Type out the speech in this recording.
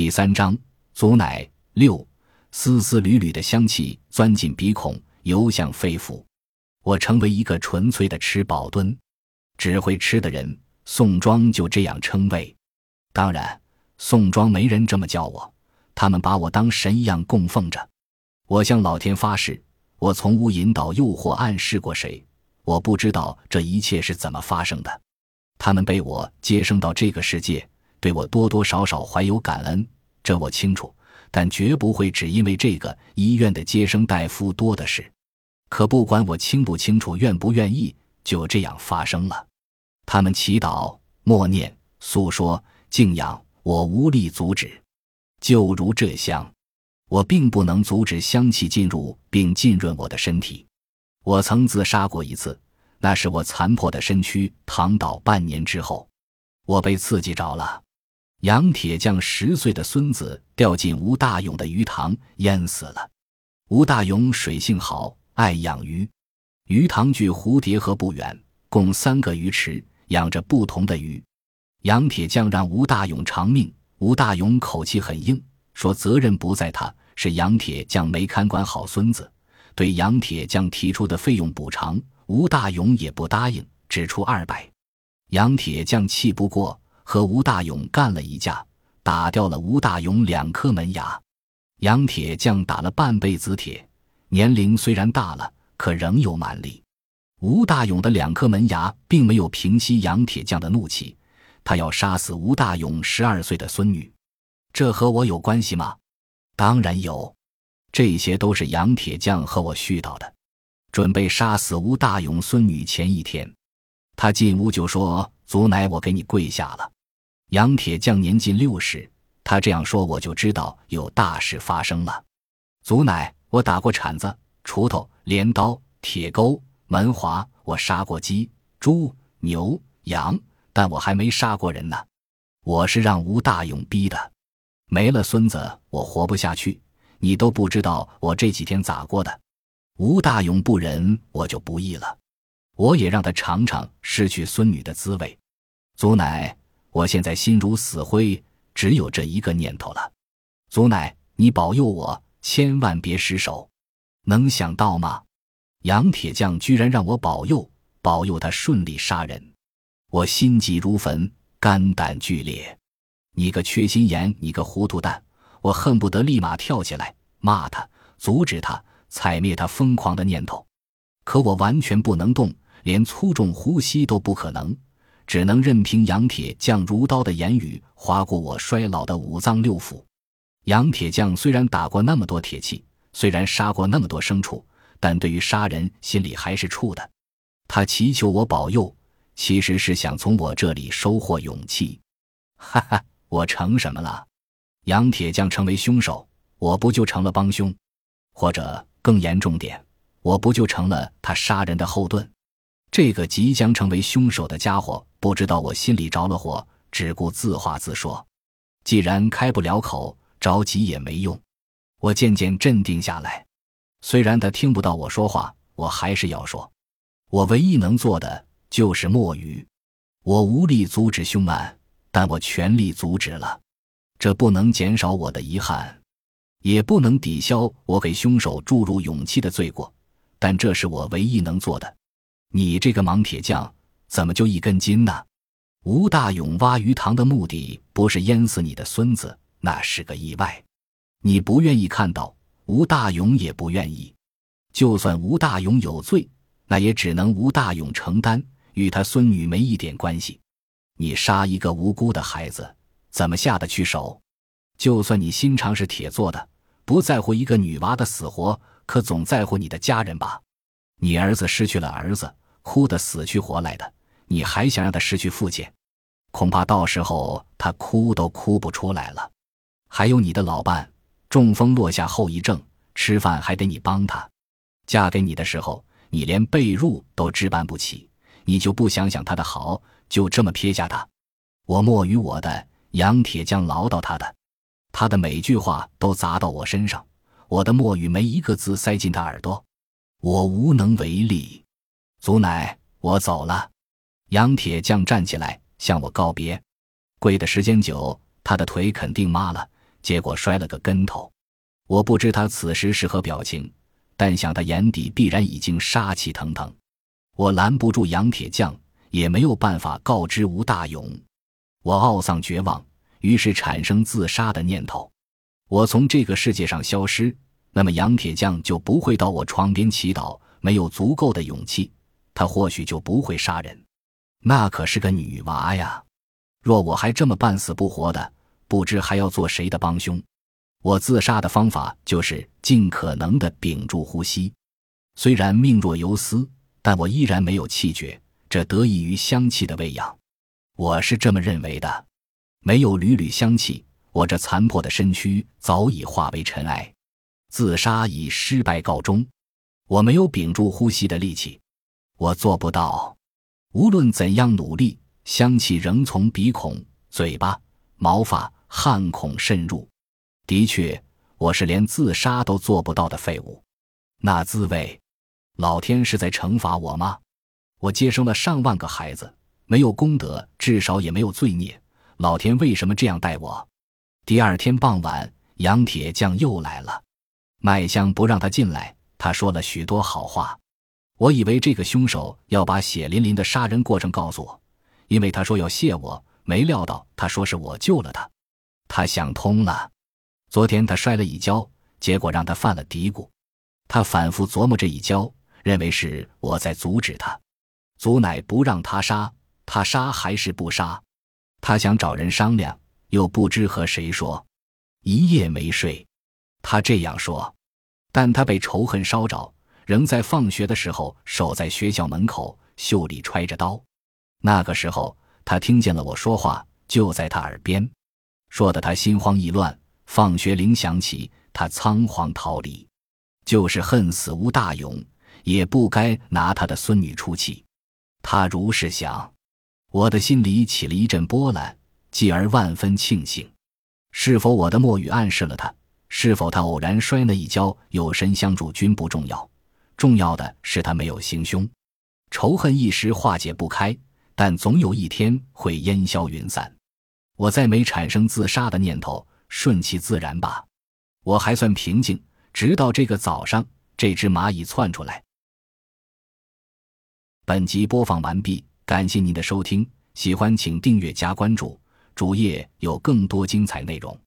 第三章，祖乃六丝丝缕缕的香气钻进鼻孔，游向肺腑。我成为一个纯粹的吃饱蹲，只会吃的人。宋庄就这样称谓。当然，宋庄没人这么叫我，他们把我当神一样供奉着。我向老天发誓，我从无引导、诱惑、暗示过谁。我不知道这一切是怎么发生的。他们被我接生到这个世界。对我多多少少怀有感恩，这我清楚，但绝不会只因为这个医院的接生大夫多的是。可不管我清不清楚、愿不愿意，就这样发生了。他们祈祷、默念、诉说、敬仰，我无力阻止。就如这香，我并不能阻止香气进入并浸润我的身体。我曾自杀过一次，那是我残破的身躯躺倒半年之后，我被刺激着了。杨铁匠十岁的孙子掉进吴大勇的鱼塘，淹死了。吴大勇水性好，爱养鱼。鱼塘距蝴蝶河不远，共三个鱼池，养着不同的鱼。杨铁匠让吴大勇偿命，吴大勇口气很硬，说责任不在他，是杨铁匠没看管好孙子。对杨铁匠提出的费用补偿，吴大勇也不答应，只出二百。杨铁匠气不过。和吴大勇干了一架，打掉了吴大勇两颗门牙。杨铁匠打了半辈子铁，年龄虽然大了，可仍有蛮力。吴大勇的两颗门牙并没有平息杨铁匠的怒气，他要杀死吴大勇十二岁的孙女。这和我有关系吗？当然有，这些都是杨铁匠和我絮叨的。准备杀死吴大勇孙女前一天，他进屋就说：“祖奶，我给你跪下了。”杨铁匠年近六十，他这样说，我就知道有大事发生了。祖奶，我打过铲子、锄头、镰刀、铁钩、门滑，我杀过鸡、猪、牛、羊，但我还没杀过人呢。我是让吴大勇逼的。没了孙子，我活不下去。你都不知道我这几天咋过的。吴大勇不仁，我就不义了。我也让他尝尝失去孙女的滋味。祖奶。我现在心如死灰，只有这一个念头了。祖奶，你保佑我，千万别失手。能想到吗？杨铁匠居然让我保佑，保佑他顺利杀人。我心急如焚，肝胆俱裂。你个缺心眼，你个糊涂蛋！我恨不得立马跳起来骂他，阻止他，踩灭他疯狂的念头。可我完全不能动，连粗重呼吸都不可能。只能任凭杨铁匠如刀的言语划过我衰老的五脏六腑。杨铁匠虽然打过那么多铁器，虽然杀过那么多牲畜，但对于杀人心里还是怵的。他祈求我保佑，其实是想从我这里收获勇气。哈哈，我成什么了？杨铁匠成为凶手，我不就成了帮凶？或者更严重点，我不就成了他杀人的后盾？这个即将成为凶手的家伙不知道我心里着了火，只顾自话自说。既然开不了口，着急也没用。我渐渐镇定下来。虽然他听不到我说话，我还是要说。我唯一能做的就是默语。我无力阻止凶案，但我全力阻止了。这不能减少我的遗憾，也不能抵消我给凶手注入勇气的罪过。但这是我唯一能做的。你这个盲铁匠，怎么就一根筋呢？吴大勇挖鱼塘的目的不是淹死你的孙子，那是个意外。你不愿意看到，吴大勇也不愿意。就算吴大勇有罪，那也只能吴大勇承担，与他孙女没一点关系。你杀一个无辜的孩子，怎么下得去手？就算你心肠是铁做的，不在乎一个女娃的死活，可总在乎你的家人吧？你儿子失去了儿子。哭得死去活来的，你还想让他失去父亲？恐怕到时候他哭都哭不出来了。还有你的老伴，中风落下后遗症，吃饭还得你帮他。嫁给你的时候，你连被褥都置办不起，你就不想想他的好，就这么撇下他？我莫与我的，杨铁匠唠叨他的，他的每句话都砸到我身上，我的墨语没一个字塞进他耳朵，我无能为力。祖奶，我走了。杨铁匠站起来向我告别。跪的时间久，他的腿肯定麻了，结果摔了个跟头。我不知他此时是何表情，但想他眼底必然已经杀气腾腾。我拦不住杨铁匠，也没有办法告知吴大勇。我懊丧绝望，于是产生自杀的念头。我从这个世界上消失，那么杨铁匠就不会到我床边祈祷。没有足够的勇气，他或许就不会杀人。那可是个女娃呀！若我还这么半死不活的，不知还要做谁的帮凶。我自杀的方法就是尽可能的屏住呼吸。虽然命若游丝，但我依然没有气绝，这得益于香气的喂养。我是这么认为的。没有缕缕香气。我这残破的身躯早已化为尘埃，自杀以失败告终。我没有屏住呼吸的力气，我做不到。无论怎样努力，香气仍从鼻孔、嘴巴、毛发、汗孔渗入。的确，我是连自杀都做不到的废物。那滋味，老天是在惩罚我吗？我接生了上万个孩子，没有功德，至少也没有罪孽。老天为什么这样待我？第二天傍晚，杨铁匠又来了。麦香不让他进来，他说了许多好话。我以为这个凶手要把血淋淋的杀人过程告诉我，因为他说要谢我。没料到他说是我救了他。他想通了。昨天他摔了一跤，结果让他犯了嘀咕。他反复琢磨这一跤，认为是我在阻止他，阻乃不让他杀。他杀还是不杀？他想找人商量。又不知和谁说，一夜没睡。他这样说，但他被仇恨烧着，仍在放学的时候守在学校门口，袖里揣着刀。那个时候，他听见了我说话，就在他耳边，说的他心慌意乱。放学铃响起，他仓皇逃离，就是恨死吴大勇，也不该拿他的孙女出气。他如是想，我的心里起了一阵波澜。继而万分庆幸，是否我的墨语暗示了他？是否他偶然摔那一跤有神相助均不重要，重要的是他没有行凶。仇恨一时化解不开，但总有一天会烟消云散。我再没产生自杀的念头，顺其自然吧。我还算平静，直到这个早上，这只蚂蚁窜出来。本集播放完毕，感谢您的收听，喜欢请订阅加关注。主页有更多精彩内容。